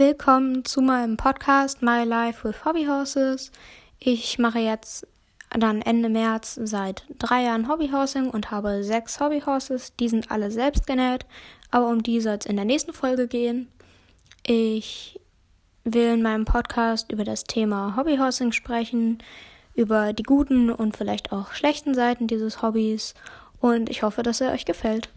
Willkommen zu meinem Podcast My Life with Hobby Horses. Ich mache jetzt dann Ende März seit drei Jahren Hobbyhorsing und habe sechs Hobbyhorses. Die sind alle selbst genäht, aber um die soll es in der nächsten Folge gehen. Ich will in meinem Podcast über das Thema Hobbyhorsing sprechen, über die guten und vielleicht auch schlechten Seiten dieses Hobbys und ich hoffe, dass er euch gefällt.